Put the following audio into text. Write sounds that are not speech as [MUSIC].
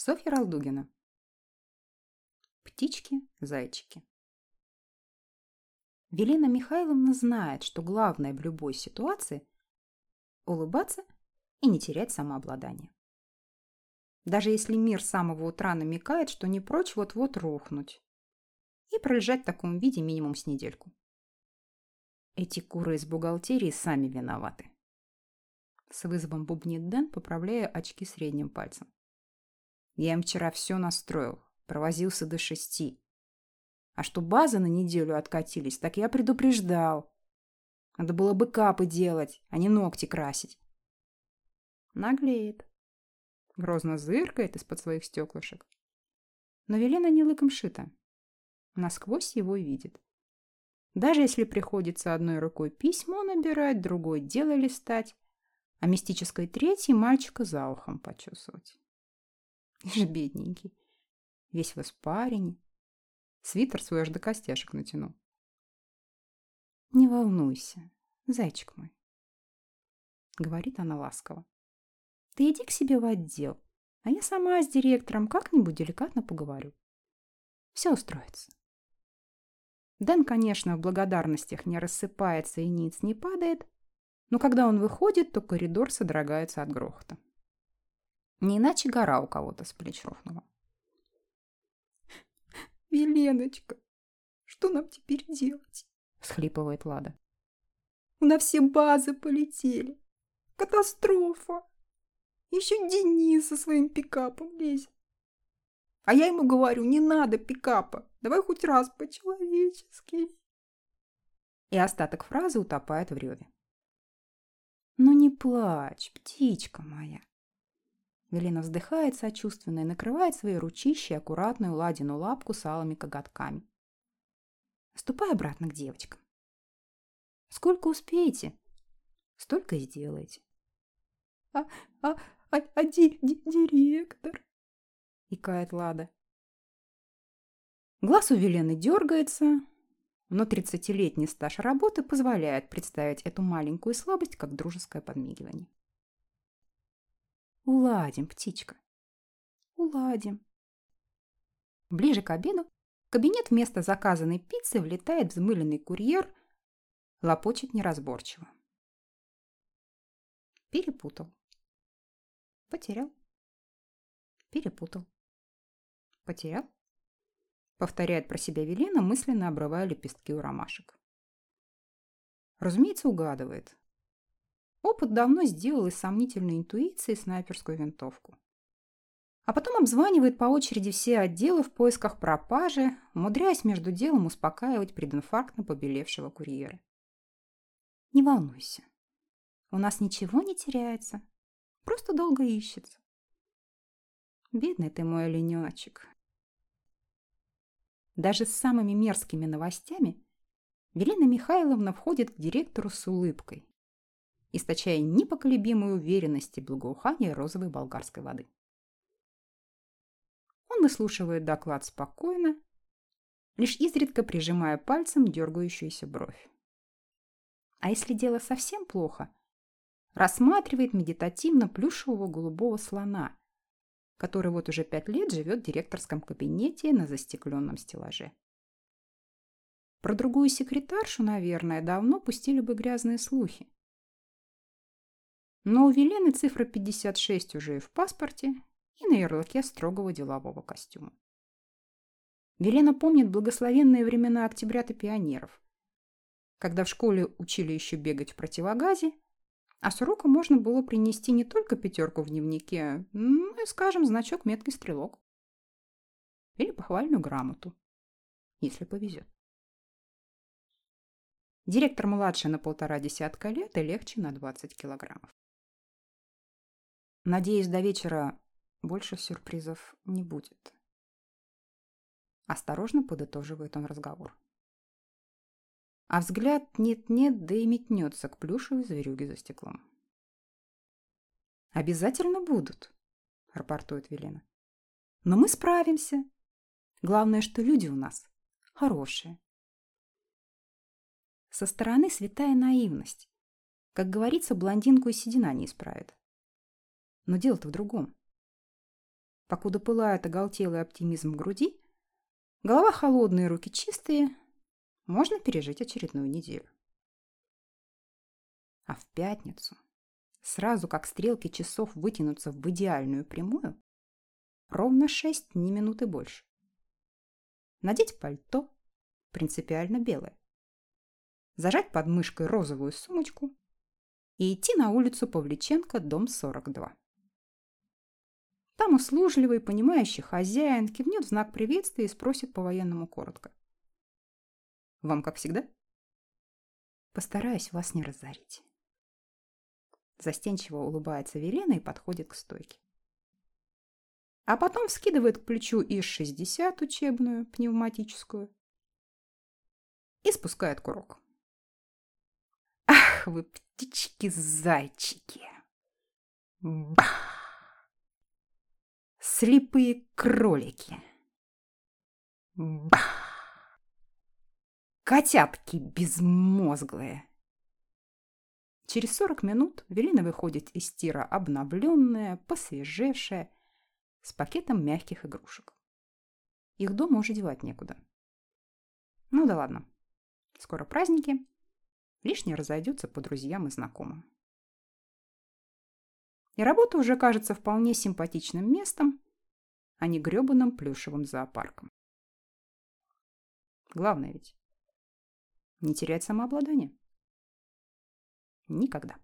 Софья Ралдугина. Птички-зайчики. Велена Михайловна знает, что главное в любой ситуации – улыбаться и не терять самообладание. Даже если мир с самого утра намекает, что не прочь вот-вот рухнуть и пролежать в таком виде минимум с недельку. Эти куры из бухгалтерии сами виноваты. С вызовом бубнит Дэн, поправляя очки средним пальцем. Я им вчера все настроил, провозился до шести. А что базы на неделю откатились, так я предупреждал. Надо было бы капы делать, а не ногти красить. Наглеет. Грозно зыркает из-под своих стеклышек. Но Велена не лыком шита. Насквозь его видит. Даже если приходится одной рукой письмо набирать, другой дело листать, а мистической третьей мальчика за ухом почесывать. Ишь, бедненький. Весь в испарине. Свитер свой аж до костяшек натянул. Не волнуйся, зайчик мой. Говорит она ласково. Ты иди к себе в отдел, а я сама с директором как-нибудь деликатно поговорю. Все устроится. Дэн, конечно, в благодарностях не рассыпается и ниц не падает, но когда он выходит, то коридор содрогается от грохота. Не иначе гора у кого-то с плеч рухнула. [LAUGHS] «Веленочка, что нам теперь делать?» – всхлипывает Лада. «У нас все базы полетели. Катастрофа. Еще Денис со своим пикапом лезет. А я ему говорю, не надо пикапа. Давай хоть раз по-человечески». И остаток фразы утопает в реве. «Ну не плачь, птичка моя. Велина вздыхает сочувственно и накрывает свои ручищи аккуратную ладину лапку с алыми коготками. Ступай обратно к девочкам. Сколько успеете, столько и сделайте. А, а, а, а ди, ди, директор? Икает Лада. Глаз у Велены дергается, но тридцатилетний стаж работы позволяет представить эту маленькую слабость как дружеское подмигивание. Уладим, птичка. Уладим. Ближе к обеду в кабинет вместо заказанной пиццы влетает взмыленный курьер, лопочет неразборчиво. Перепутал. Потерял. Перепутал. Потерял. Повторяет про себя Велена, мысленно обрывая лепестки у ромашек. Разумеется, угадывает. Опыт давно сделал из сомнительной интуиции снайперскую винтовку. А потом обзванивает по очереди все отделы в поисках пропажи, умудряясь между делом успокаивать прединфарктно побелевшего курьера. Не волнуйся. У нас ничего не теряется. Просто долго ищется. Бедный ты мой оленечек. Даже с самыми мерзкими новостями Велена Михайловна входит к директору с улыбкой, источая непоколебимую уверенность и благоухание розовой болгарской воды. Он выслушивает доклад спокойно, лишь изредка прижимая пальцем дергающуюся бровь. А если дело совсем плохо, рассматривает медитативно плюшевого голубого слона, который вот уже пять лет живет в директорском кабинете на застекленном стеллаже. Про другую секретаршу, наверное, давно пустили бы грязные слухи. Но у Велены цифра 56 уже и в паспорте, и на ярлыке строгого делового костюма. Велена помнит благословенные времена октябрята пионеров, когда в школе учили еще бегать в противогазе, а с урока можно было принести не только пятерку в дневнике, но и, скажем, значок меткий стрелок. Или похвальную грамоту, если повезет. Директор младше на полтора десятка лет и легче на 20 килограммов. Надеюсь, до вечера больше сюрпризов не будет. Осторожно подытоживает он разговор. А взгляд нет-нет, да и метнется к плюшевой зверюге за стеклом. «Обязательно будут», — рапортует Велена. «Но мы справимся. Главное, что люди у нас хорошие». Со стороны святая наивность. Как говорится, блондинку и седина не исправит. Но дело-то в другом. Покуда пылает оголтелый оптимизм в груди, голова холодная, руки чистые, можно пережить очередную неделю. А в пятницу, сразу как стрелки часов вытянутся в идеальную прямую, ровно шесть, ни минуты больше. Надеть пальто, принципиально белое. Зажать под мышкой розовую сумочку и идти на улицу Павличенко, дом 42. Там услужливый, понимающий хозяин кивнет в знак приветствия и спросит по-военному коротко. «Вам как всегда?» «Постараюсь вас не разорить». Застенчиво улыбается Велена и подходит к стойке. А потом скидывает к плечу ИС-60 учебную, пневматическую, и спускает курок. Ах вы, птички-зайчики! Бах! Слепые кролики. Бах! Котятки безмозглые. Через сорок минут Велина выходит из тира обновленная, посвежевшая, с пакетом мягких игрушек. Их дома уже девать некуда. Ну да ладно. Скоро праздники. Лишнее разойдется по друзьям и знакомым. И работа уже кажется вполне симпатичным местом, а не грёбаным плюшевым зоопарком. Главное ведь не терять самообладание. Никогда.